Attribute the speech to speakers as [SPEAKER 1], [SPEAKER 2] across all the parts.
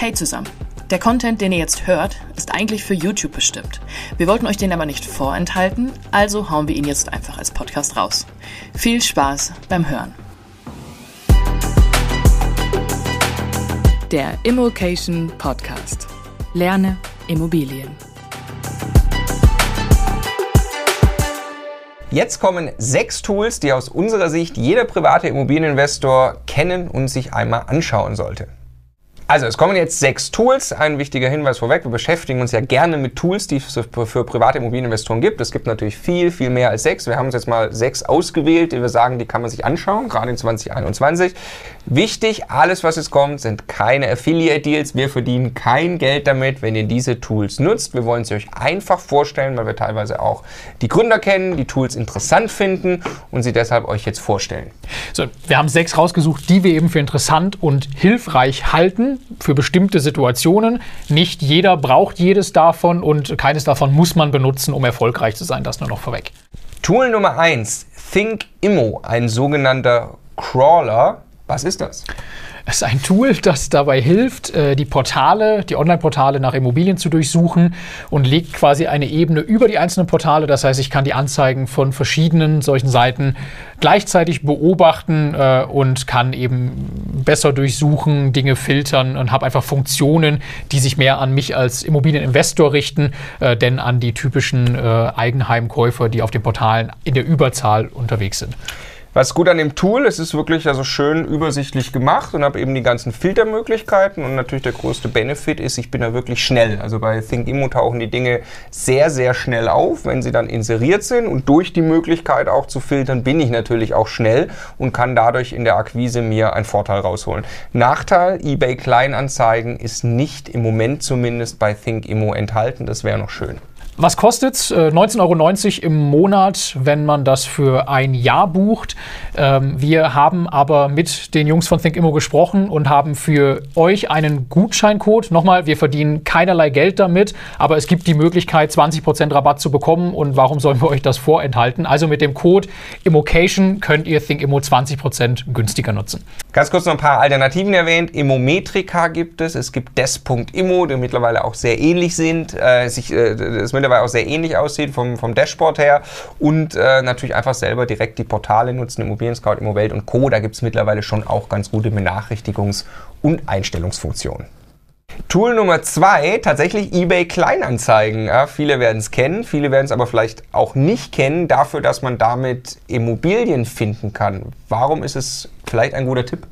[SPEAKER 1] Hey zusammen. Der Content, den ihr jetzt hört, ist eigentlich für YouTube bestimmt. Wir wollten euch den aber nicht vorenthalten, also hauen wir ihn jetzt einfach als Podcast raus. Viel Spaß beim Hören. Der Immokation Podcast. Lerne Immobilien.
[SPEAKER 2] Jetzt kommen sechs Tools, die aus unserer Sicht jeder private Immobilieninvestor kennen und sich einmal anschauen sollte. Also es kommen jetzt sechs Tools. Ein wichtiger Hinweis vorweg, wir beschäftigen uns ja gerne mit Tools, die es für private Immobilieninvestoren gibt. Es gibt natürlich viel, viel mehr als sechs. Wir haben uns jetzt mal sechs ausgewählt, die wir sagen, die kann man sich anschauen, gerade in 2021. Wichtig, alles was jetzt kommt, sind keine Affiliate-Deals. Wir verdienen kein Geld damit, wenn ihr diese Tools nutzt. Wir wollen sie euch einfach vorstellen, weil wir teilweise auch die Gründer kennen, die Tools interessant finden und sie deshalb euch jetzt vorstellen.
[SPEAKER 3] So, wir haben sechs rausgesucht, die wir eben für interessant und hilfreich halten für bestimmte Situationen. Nicht jeder braucht jedes davon und keines davon muss man benutzen, um erfolgreich zu sein. Das nur noch vorweg.
[SPEAKER 2] Tool Nummer 1, ThinkImmo, ein sogenannter Crawler. Was ist das?
[SPEAKER 3] Es ist ein Tool, das dabei hilft, äh, die Portale, die Online-Portale nach Immobilien zu durchsuchen und legt quasi eine Ebene über die einzelnen Portale. Das heißt, ich kann die Anzeigen von verschiedenen solchen Seiten gleichzeitig beobachten äh, und kann eben besser durchsuchen, Dinge filtern und habe einfach Funktionen, die sich mehr an mich als Immobilieninvestor richten, äh, denn an die typischen Eigenheimkäufer, die auf den Portalen in der Überzahl unterwegs sind.
[SPEAKER 2] Was gut an dem Tool, es ist wirklich also schön übersichtlich gemacht und habe eben die ganzen Filtermöglichkeiten und natürlich der größte Benefit ist, ich bin da wirklich schnell. Also bei ThinkImmo tauchen die Dinge sehr, sehr schnell auf, wenn sie dann inseriert sind und durch die Möglichkeit auch zu filtern, bin ich natürlich auch schnell und kann dadurch in der Akquise mir einen Vorteil rausholen. Nachteil, eBay Kleinanzeigen ist nicht im Moment zumindest bei ThinkImmo enthalten, das wäre noch schön.
[SPEAKER 3] Was kostet es? 19,90 Euro im Monat, wenn man das für ein Jahr bucht. Ähm, wir haben aber mit den Jungs von ThinkImmo gesprochen und haben für euch einen Gutscheincode. Nochmal, wir verdienen keinerlei Geld damit, aber es gibt die Möglichkeit, 20% Rabatt zu bekommen. Und warum sollen wir euch das vorenthalten? Also mit dem Code Immocation könnt ihr ThinkImmo 20% günstiger nutzen.
[SPEAKER 2] Ganz kurz noch ein paar Alternativen erwähnt. Immometrika gibt es. Es gibt Des.immo, die mittlerweile auch sehr ähnlich sind. Äh, sich, äh, das mittlerweile auch sehr ähnlich aussieht vom, vom Dashboard her und äh, natürlich einfach selber direkt die Portale nutzen, Immobilien Scout, Immowelt und Co. Da gibt es mittlerweile schon auch ganz gute Benachrichtigungs- und Einstellungsfunktionen. Tool Nummer zwei, tatsächlich eBay Kleinanzeigen. Ja, viele werden es kennen, viele werden es aber vielleicht auch nicht kennen, dafür, dass man damit Immobilien finden kann. Warum ist es vielleicht ein guter Tipp?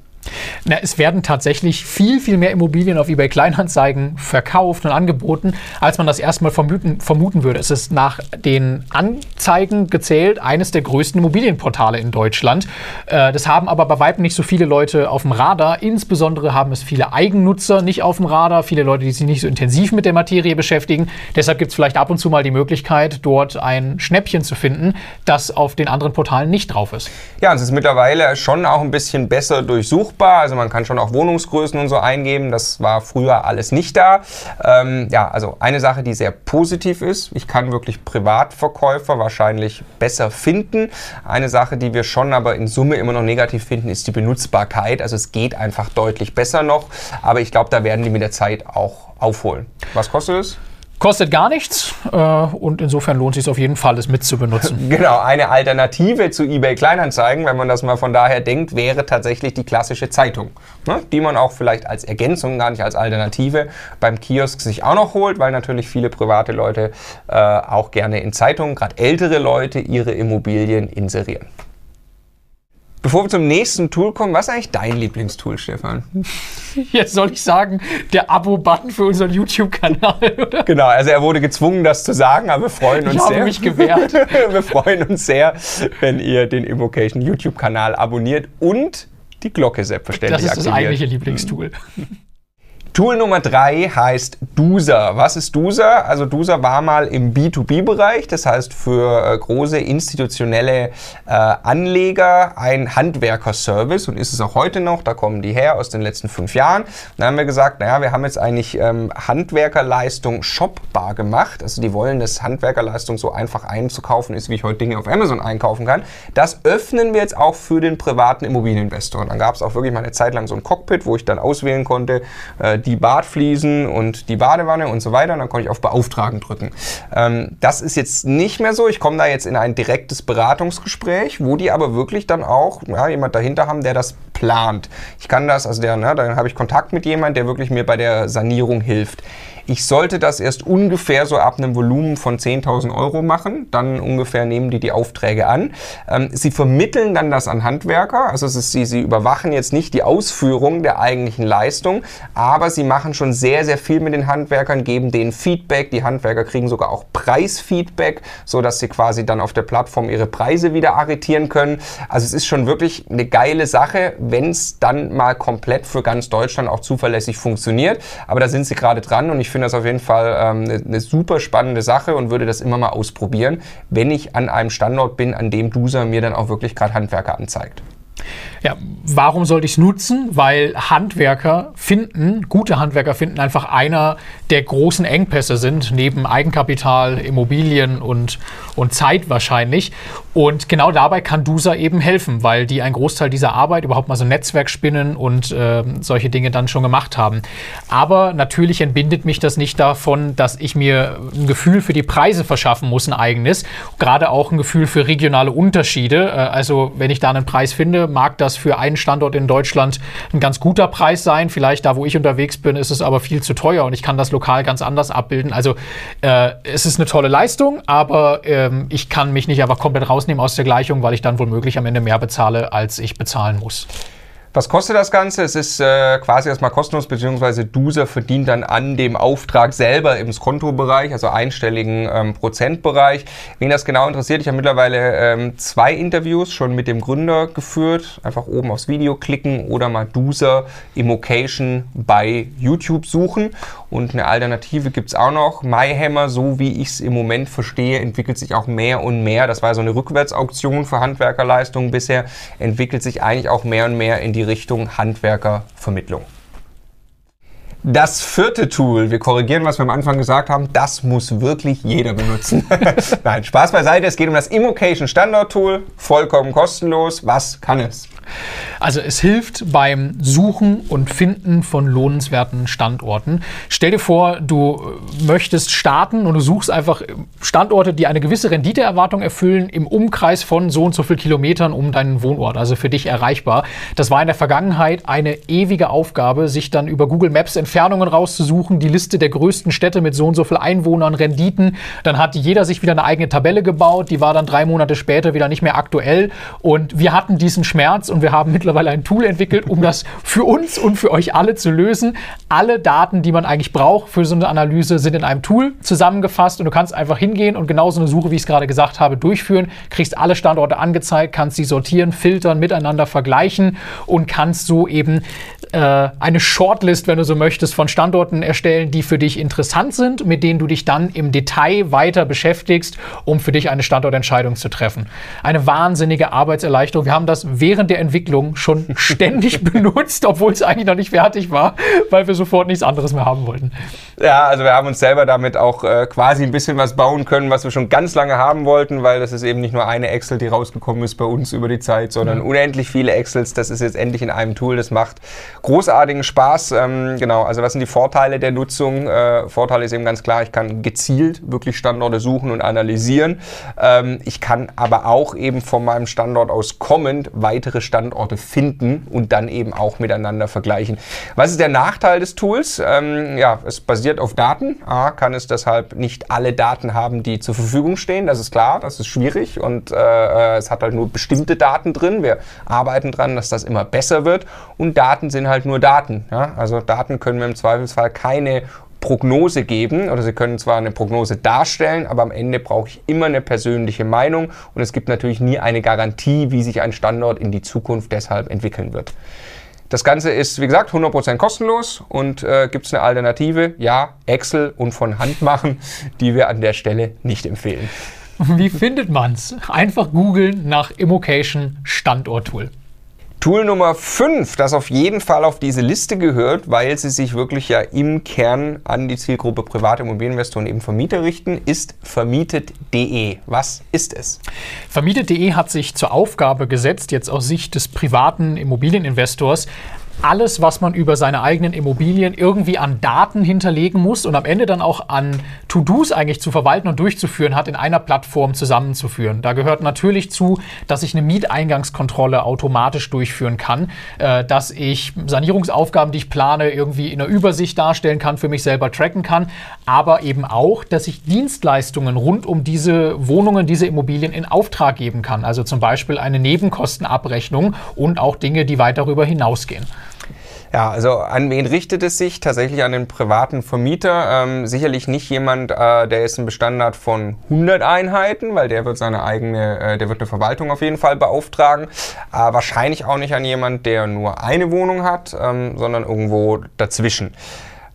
[SPEAKER 3] Na, es werden tatsächlich viel, viel mehr Immobilien auf eBay Kleinanzeigen verkauft und angeboten, als man das erstmal vermuten, vermuten würde. Es ist nach den Anzeigen gezählt eines der größten Immobilienportale in Deutschland. Äh, das haben aber bei weitem nicht so viele Leute auf dem Radar. Insbesondere haben es viele Eigennutzer nicht auf dem Radar, viele Leute, die sich nicht so intensiv mit der Materie beschäftigen. Deshalb gibt es vielleicht ab und zu mal die Möglichkeit, dort ein Schnäppchen zu finden, das auf den anderen Portalen nicht drauf ist.
[SPEAKER 2] Ja, und es ist mittlerweile schon auch ein bisschen besser durchsucht buchbar. Also man kann schon auch Wohnungsgrößen und so eingeben. Das war früher alles nicht da. Ähm, ja, also eine Sache, die sehr positiv ist. Ich kann wirklich Privatverkäufer wahrscheinlich besser finden. Eine Sache, die wir schon aber in Summe immer noch negativ finden, ist die Benutzbarkeit. Also es geht einfach deutlich besser noch. Aber ich glaube, da werden die mit der Zeit auch aufholen. Was kostet es?
[SPEAKER 3] Kostet gar nichts äh, und insofern lohnt es sich auf jeden Fall, es mitzubenutzen.
[SPEAKER 2] Genau, eine Alternative zu eBay Kleinanzeigen, wenn man das mal von daher denkt, wäre tatsächlich die klassische Zeitung, ne? die man auch vielleicht als Ergänzung, gar nicht als Alternative beim Kiosk sich auch noch holt, weil natürlich viele private Leute äh, auch gerne in Zeitungen, gerade ältere Leute, ihre Immobilien inserieren. Bevor wir zum nächsten Tool kommen, was ist eigentlich dein Lieblingstool, Stefan?
[SPEAKER 3] Jetzt soll ich sagen, der Abo-Button für unseren YouTube-Kanal, oder?
[SPEAKER 2] Genau, also er wurde gezwungen, das zu sagen, aber wir freuen uns
[SPEAKER 3] ich
[SPEAKER 2] sehr.
[SPEAKER 3] Ich habe mich gewehrt.
[SPEAKER 2] wir freuen uns sehr, wenn ihr den Invocation YouTube-Kanal abonniert und die Glocke selbstverständlich
[SPEAKER 3] aktiviert. Das ist
[SPEAKER 2] aktiviert.
[SPEAKER 3] das eigentliche Lieblingstool.
[SPEAKER 2] Tool Nummer drei heißt Duser. Was ist Duser? Also Duser war mal im B2B-Bereich, das heißt für äh, große institutionelle äh, Anleger ein Handwerkerservice und ist es auch heute noch. Da kommen die her aus den letzten fünf Jahren. Da haben wir gesagt, naja, wir haben jetzt eigentlich ähm, Handwerkerleistung shopbar gemacht. Also die wollen, dass Handwerkerleistung so einfach einzukaufen ist, wie ich heute Dinge auf Amazon einkaufen kann. Das öffnen wir jetzt auch für den privaten Immobilieninvestor. Und dann gab es auch wirklich mal eine Zeit lang so ein Cockpit, wo ich dann auswählen konnte, äh, die Badfliesen und die Badewanne und so weiter. Und dann konnte ich auf Beauftragen drücken. Ähm, das ist jetzt nicht mehr so. Ich komme da jetzt in ein direktes Beratungsgespräch, wo die aber wirklich dann auch ja, jemand dahinter haben, der das plant. Ich kann das, also der, ne, dann habe ich Kontakt mit jemandem, der wirklich mir bei der Sanierung hilft. Ich sollte das erst ungefähr so ab einem Volumen von 10.000 Euro machen. Dann ungefähr nehmen die die Aufträge an. Ähm, sie vermitteln dann das an Handwerker. Also ist, sie, sie überwachen jetzt nicht die Ausführung der eigentlichen Leistung, aber sie machen schon sehr, sehr viel mit den Handwerkern, geben denen Feedback. Die Handwerker kriegen sogar auch Preisfeedback, so dass sie quasi dann auf der Plattform ihre Preise wieder arretieren können. Also es ist schon wirklich eine geile Sache, wenn es dann mal komplett für ganz Deutschland auch zuverlässig funktioniert. Aber da sind sie gerade dran und ich finde das auf jeden Fall ähm, eine, eine, super spannende Sache und würde das immer mal ausprobieren, wenn ich an einem Standort bin, an dem Duser mir dann auch wirklich gerade Handwerker anzeigt.
[SPEAKER 3] Ja, warum sollte ich es nutzen? Weil Handwerker finden, gute Handwerker finden einfach einer der großen Engpässe sind, neben Eigenkapital, Immobilien und, und Zeit wahrscheinlich. Und genau dabei kann DUSA eben helfen, weil die einen Großteil dieser Arbeit überhaupt mal so ein Netzwerk spinnen und äh, solche Dinge dann schon gemacht haben. Aber natürlich entbindet mich das nicht davon, dass ich mir ein Gefühl für die Preise verschaffen muss, ein eigenes. Gerade auch ein Gefühl für regionale Unterschiede. Äh, also wenn ich da einen Preis finde, mag das für einen Standort in Deutschland ein ganz guter Preis sein. Vielleicht da, wo ich unterwegs bin, ist es aber viel zu teuer und ich kann das lokal ganz anders abbilden. Also äh, es ist eine tolle Leistung, aber ähm, ich kann mich nicht einfach komplett raus rausnehmen aus der Gleichung, weil ich dann womöglich am Ende mehr bezahle, als ich bezahlen muss.
[SPEAKER 2] Was kostet das Ganze? Es ist äh, quasi erstmal kostenlos, beziehungsweise Duser verdient dann an dem Auftrag selber im Skontobereich, also einstelligen ähm, Prozentbereich. Wen das genau interessiert, ich habe mittlerweile ähm, zwei Interviews schon mit dem Gründer geführt. Einfach oben aufs Video klicken oder mal Duser Immocation bei YouTube suchen. Und eine Alternative gibt es auch noch. MyHammer, so wie ich es im Moment verstehe, entwickelt sich auch mehr und mehr. Das war so eine Rückwärtsauktion für Handwerkerleistungen bisher, entwickelt sich eigentlich auch mehr und mehr in die Richtung Handwerkervermittlung. Das vierte Tool, wir korrigieren, was wir am Anfang gesagt haben, das muss wirklich jeder benutzen. Nein, Spaß beiseite, es geht um das Immocation Standard Tool, vollkommen kostenlos. Was kann es?
[SPEAKER 3] Also es hilft beim Suchen und Finden von lohnenswerten Standorten. Stell dir vor, du möchtest starten und du suchst einfach Standorte, die eine gewisse Renditeerwartung erfüllen im Umkreis von so und so viel Kilometern um deinen Wohnort, also für dich erreichbar. Das war in der Vergangenheit eine ewige Aufgabe, sich dann über Google Maps Entfernungen rauszusuchen, die Liste der größten Städte mit so und so viel Einwohnern, Renditen. Dann hat jeder sich wieder eine eigene Tabelle gebaut, die war dann drei Monate später wieder nicht mehr aktuell und wir hatten diesen Schmerz und wir haben mittlerweile ein Tool entwickelt, um das für uns und für euch alle zu lösen. Alle Daten, die man eigentlich braucht für so eine Analyse, sind in einem Tool zusammengefasst und du kannst einfach hingehen und genau so eine Suche, wie ich es gerade gesagt habe, durchführen, kriegst alle Standorte angezeigt, kannst sie sortieren, filtern, miteinander vergleichen und kannst so eben äh, eine Shortlist, wenn du so möchtest, von Standorten erstellen, die für dich interessant sind, mit denen du dich dann im Detail weiter beschäftigst, um für dich eine Standortentscheidung zu treffen. Eine wahnsinnige Arbeitserleichterung. Wir haben das während der Entwicklung schon ständig benutzt, obwohl es eigentlich noch nicht fertig war, weil wir sofort nichts anderes mehr haben wollten.
[SPEAKER 2] Ja, also wir haben uns selber damit auch äh, quasi ein bisschen was bauen können, was wir schon ganz lange haben wollten, weil das ist eben nicht nur eine Excel, die rausgekommen ist bei uns über die Zeit, sondern mhm. unendlich viele Excels. Das ist jetzt endlich in einem Tool, das macht großartigen Spaß. Ähm, genau, also was sind die Vorteile der Nutzung? Äh, Vorteil ist eben ganz klar, ich kann gezielt wirklich Standorte suchen und analysieren. Ähm, ich kann aber auch eben von meinem Standort aus kommend weitere Standorte finden und dann eben auch miteinander vergleichen. Was ist der Nachteil des Tools? Ähm, ja, es basiert auf Daten. A, kann es deshalb nicht alle Daten haben, die zur Verfügung stehen. Das ist klar, das ist schwierig und äh, äh es hat halt nur bestimmte Daten drin. Wir arbeiten dran, dass das immer besser wird. Und Daten sind halt nur Daten. Ja? Also Daten können wir im Zweifelsfall keine Prognose geben oder Sie können zwar eine Prognose darstellen, aber am Ende brauche ich immer eine persönliche Meinung und es gibt natürlich nie eine Garantie, wie sich ein Standort in die Zukunft deshalb entwickeln wird. Das Ganze ist, wie gesagt, 100% kostenlos und äh, gibt es eine Alternative? Ja, Excel und von Hand machen, die wir an der Stelle nicht empfehlen.
[SPEAKER 3] Wie findet man es? Einfach googeln nach Immocation Standort-Tool.
[SPEAKER 2] Tool Nummer 5, das auf jeden Fall auf diese Liste gehört, weil sie sich wirklich ja im Kern an die Zielgruppe private Immobilieninvestoren eben Vermieter richten, ist vermietet.de. Was ist es?
[SPEAKER 3] Vermietet.de hat sich zur Aufgabe gesetzt, jetzt aus Sicht des privaten Immobilieninvestors alles, was man über seine eigenen Immobilien irgendwie an Daten hinterlegen muss und am Ende dann auch an To-Dos eigentlich zu verwalten und durchzuführen hat, in einer Plattform zusammenzuführen. Da gehört natürlich zu, dass ich eine Mieteingangskontrolle automatisch durchführen kann, äh, dass ich Sanierungsaufgaben, die ich plane, irgendwie in einer Übersicht darstellen kann, für mich selber tracken kann, aber eben auch, dass ich Dienstleistungen rund um diese Wohnungen, diese Immobilien in Auftrag geben kann. Also zum Beispiel eine Nebenkostenabrechnung und auch Dinge, die weit darüber hinausgehen.
[SPEAKER 2] Ja, also an wen richtet es sich? Tatsächlich an den privaten Vermieter. Ähm, sicherlich nicht jemand, äh, der jetzt einen Bestand hat von 100 Einheiten, weil der wird seine eigene, äh, der wird eine Verwaltung auf jeden Fall beauftragen. Äh, wahrscheinlich auch nicht an jemand, der nur eine Wohnung hat, ähm, sondern irgendwo dazwischen.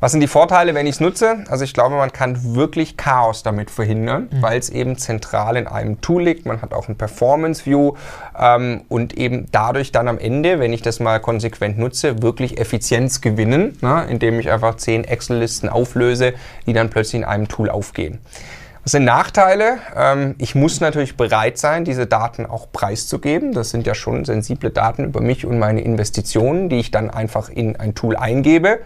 [SPEAKER 2] Was sind die Vorteile, wenn ich es nutze? Also ich glaube, man kann wirklich Chaos damit verhindern, mhm. weil es eben zentral in einem Tool liegt. Man hat auch ein Performance View ähm, und eben dadurch dann am Ende, wenn ich das mal konsequent nutze, wirklich Effizienz gewinnen, ne? indem ich einfach zehn Excel-Listen auflöse, die dann plötzlich in einem Tool aufgehen. Was sind Nachteile? Ähm, ich muss natürlich bereit sein, diese Daten auch preiszugeben. Das sind ja schon sensible Daten über mich und meine Investitionen, die ich dann einfach in ein Tool eingebe.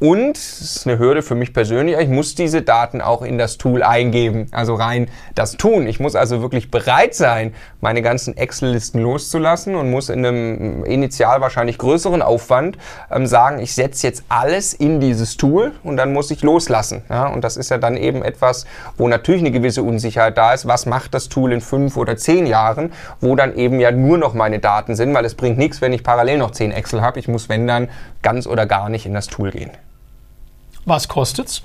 [SPEAKER 2] Und, das ist eine Hürde für mich persönlich, ich muss diese Daten auch in das Tool eingeben, also rein das tun. Ich muss also wirklich bereit sein, meine ganzen Excel-Listen loszulassen und muss in einem initial wahrscheinlich größeren Aufwand ähm, sagen, ich setze jetzt alles in dieses Tool und dann muss ich loslassen. Ja? Und das ist ja dann eben etwas, wo natürlich eine gewisse Unsicherheit da ist. Was macht das Tool in fünf oder zehn Jahren, wo dann eben ja nur noch meine Daten sind, weil es bringt nichts, wenn ich parallel noch zehn Excel habe. Ich muss, wenn dann, ganz oder gar nicht in das Tool gehen.
[SPEAKER 3] Was kostet's?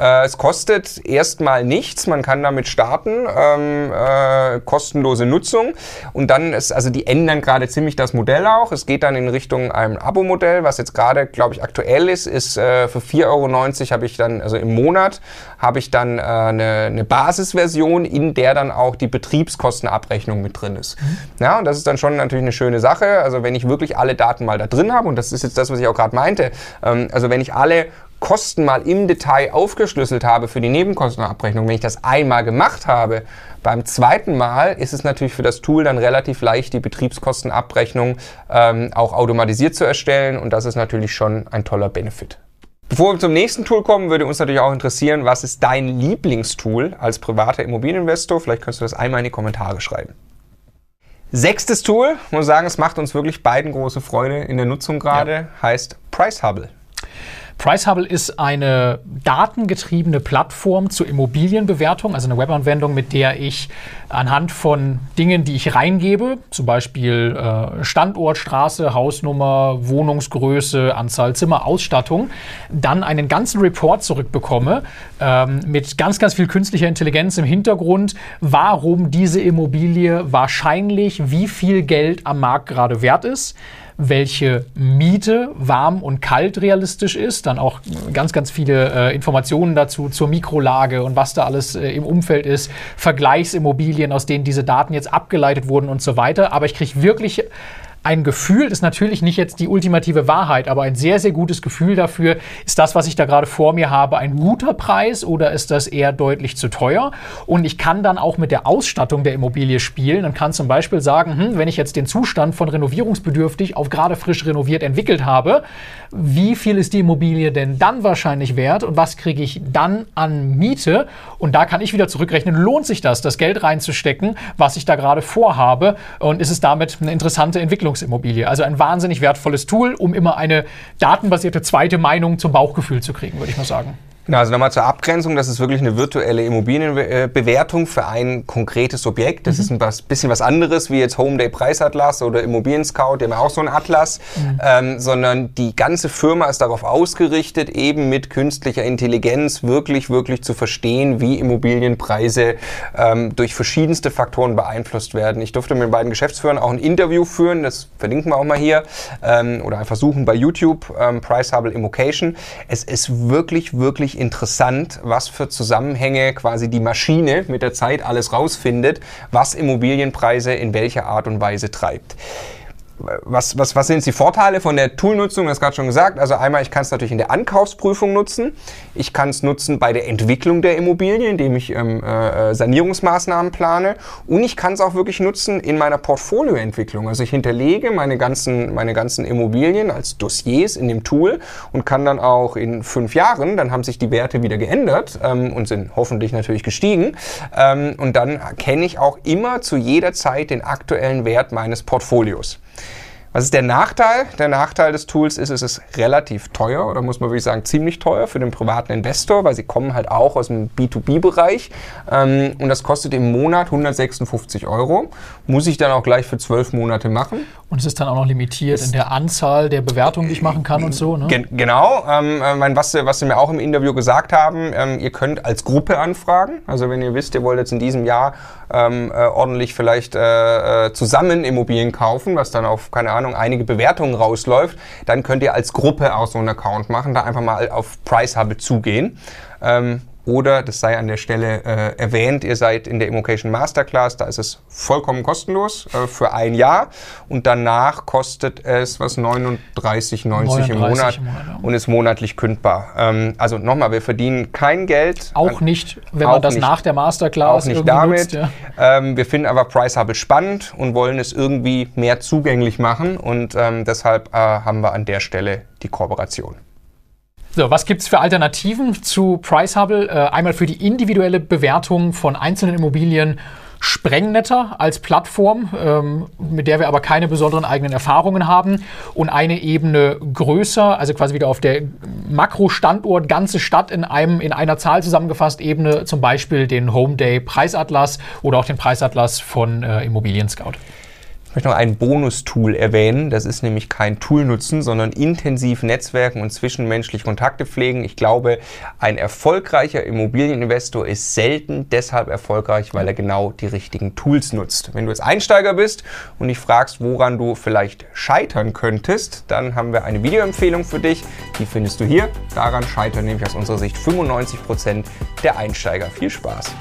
[SPEAKER 2] Äh, es kostet erstmal nichts, man kann damit starten, ähm, äh, kostenlose Nutzung und dann ist, also die ändern gerade ziemlich das Modell auch. Es geht dann in Richtung einem Abo-Modell, was jetzt gerade, glaube ich, aktuell ist, ist äh, für 4,90 Euro habe ich dann, also im Monat, habe ich dann äh, eine, eine Basisversion, in der dann auch die Betriebskostenabrechnung mit drin ist. Mhm. Ja, und das ist dann schon natürlich eine schöne Sache. Also wenn ich wirklich alle Daten mal da drin habe, und das ist jetzt das, was ich auch gerade meinte, ähm, also wenn ich alle Kosten mal im Detail aufgeschlüsselt habe für die Nebenkostenabrechnung, wenn ich das einmal gemacht habe, beim zweiten Mal ist es natürlich für das Tool dann relativ leicht, die Betriebskostenabrechnung ähm, auch automatisiert zu erstellen und das ist natürlich schon ein toller Benefit. Bevor wir zum nächsten Tool kommen, würde uns natürlich auch interessieren, was ist dein Lieblingstool als privater Immobilieninvestor? Vielleicht kannst du das einmal in die Kommentare schreiben. Sechstes Tool, muss sagen, es macht uns wirklich beiden große Freude in der Nutzung gerade, ja. heißt Price Hubble.
[SPEAKER 3] Pricehubble ist eine datengetriebene Plattform zur Immobilienbewertung, also eine Webanwendung, mit der ich anhand von Dingen, die ich reingebe, zum Beispiel äh, Standort, Straße, Hausnummer, Wohnungsgröße, Anzahl Zimmer, Ausstattung, dann einen ganzen Report zurückbekomme ähm, mit ganz, ganz viel künstlicher Intelligenz im Hintergrund, warum diese Immobilie wahrscheinlich wie viel Geld am Markt gerade wert ist welche Miete warm und kalt realistisch ist, dann auch ganz, ganz viele äh, Informationen dazu zur Mikrolage und was da alles äh, im Umfeld ist, Vergleichsimmobilien, aus denen diese Daten jetzt abgeleitet wurden und so weiter. Aber ich kriege wirklich ein Gefühl ist natürlich nicht jetzt die ultimative Wahrheit, aber ein sehr, sehr gutes Gefühl dafür, ist das, was ich da gerade vor mir habe, ein guter Preis oder ist das eher deutlich zu teuer? Und ich kann dann auch mit der Ausstattung der Immobilie spielen und kann zum Beispiel sagen, hm, wenn ich jetzt den Zustand von renovierungsbedürftig auf gerade frisch renoviert entwickelt habe, wie viel ist die Immobilie denn dann wahrscheinlich wert und was kriege ich dann an Miete? Und da kann ich wieder zurückrechnen, lohnt sich das, das Geld reinzustecken, was ich da gerade vorhabe? Und ist es damit eine interessante Entwicklung? Siedlungsimmobilie. Also ein wahnsinnig wertvolles Tool, um immer eine datenbasierte zweite Meinung zum Bauchgefühl zu kriegen, würde ich mal sagen.
[SPEAKER 2] Genau, also nochmal zur Abgrenzung, das ist wirklich eine virtuelle Immobilienbewertung für ein konkretes Objekt. Das mhm. ist ein bisschen was anderes wie jetzt Home Day Preisatlas oder Immobilien Scout, die haben auch so einen Atlas, mhm. ähm, sondern die ganze Firma ist darauf ausgerichtet, eben mit künstlicher Intelligenz wirklich, wirklich zu verstehen, wie Immobilienpreise ähm, durch verschiedenste Faktoren beeinflusst werden. Ich durfte mit den beiden Geschäftsführern auch ein Interview führen, das verlinken wir auch mal hier, ähm, oder einfach suchen bei YouTube, ähm, Price Hubble Immocation. Es ist wirklich, wirklich interessant, was für Zusammenhänge quasi die Maschine mit der Zeit alles rausfindet, was Immobilienpreise in welcher Art und Weise treibt. Was, was, was sind die Vorteile von der Toolnutzung? Das gerade schon gesagt. Also einmal, ich kann es natürlich in der Ankaufsprüfung nutzen. Ich kann es nutzen bei der Entwicklung der Immobilie, indem ich ähm, äh, Sanierungsmaßnahmen plane. Und ich kann es auch wirklich nutzen in meiner Portfolioentwicklung. Also ich hinterlege meine ganzen, meine ganzen Immobilien als Dossiers in dem Tool und kann dann auch in fünf Jahren, dann haben sich die Werte wieder geändert ähm, und sind hoffentlich natürlich gestiegen. Ähm, und dann kenne ich auch immer zu jeder Zeit den aktuellen Wert meines Portfolios. Was ist der Nachteil? Der Nachteil des Tools ist, es ist relativ teuer oder muss man wirklich sagen ziemlich teuer für den privaten Investor, weil sie kommen halt auch aus dem B2B-Bereich ähm, und das kostet im Monat 156 Euro. Muss ich dann auch gleich für zwölf Monate machen.
[SPEAKER 3] Und es ist dann auch noch limitiert in der Anzahl der Bewertungen, die ich machen kann und so. Ne?
[SPEAKER 2] Gen genau. Ähm, äh, was, sie, was Sie mir auch im Interview gesagt haben, ähm, ihr könnt als Gruppe anfragen. Also wenn ihr wisst, ihr wollt jetzt in diesem Jahr ähm, äh, ordentlich vielleicht äh, äh, zusammen Immobilien kaufen, was dann auf, keine Ahnung, einige Bewertungen rausläuft, dann könnt ihr als Gruppe auch so einen Account machen, da einfach mal auf Price Hubble zugehen. Ähm, oder, das sei an der Stelle äh, erwähnt, ihr seid in der Immocation Masterclass, da ist es vollkommen kostenlos äh, für ein Jahr und danach kostet es was 39,90 im Monat, im Monat ja. und ist monatlich kündbar. Ähm, also nochmal, wir verdienen kein Geld.
[SPEAKER 3] Auch nicht, wenn man das nicht, nach der Masterclass
[SPEAKER 2] auch nicht damit. Nutzt, ja. ähm, wir finden aber Price Hubble spannend und wollen es irgendwie mehr zugänglich machen und ähm, deshalb äh, haben wir an der Stelle die Kooperation.
[SPEAKER 3] So, was gibt es für Alternativen zu Price Hubble? Äh, einmal für die individuelle Bewertung von einzelnen Immobilien Sprengnetter als Plattform, ähm, mit der wir aber keine besonderen eigenen Erfahrungen haben und eine Ebene größer, also quasi wieder auf der Makrostandort, ganze Stadt in einem in einer Zahl zusammengefasst Ebene, zum Beispiel den Home Day Preisatlas oder auch den Preisatlas von äh, Immobilien Scout.
[SPEAKER 2] Ich möchte noch ein Bonus-Tool erwähnen. Das ist nämlich kein Tool nutzen, sondern intensiv Netzwerken und zwischenmenschlich Kontakte pflegen. Ich glaube, ein erfolgreicher Immobilieninvestor ist selten deshalb erfolgreich, weil er genau die richtigen Tools nutzt. Wenn du jetzt Einsteiger bist und dich fragst, woran du vielleicht scheitern könntest, dann haben wir eine Videoempfehlung für dich. Die findest du hier. Daran scheitern nämlich aus unserer Sicht 95 Prozent der Einsteiger. Viel Spaß!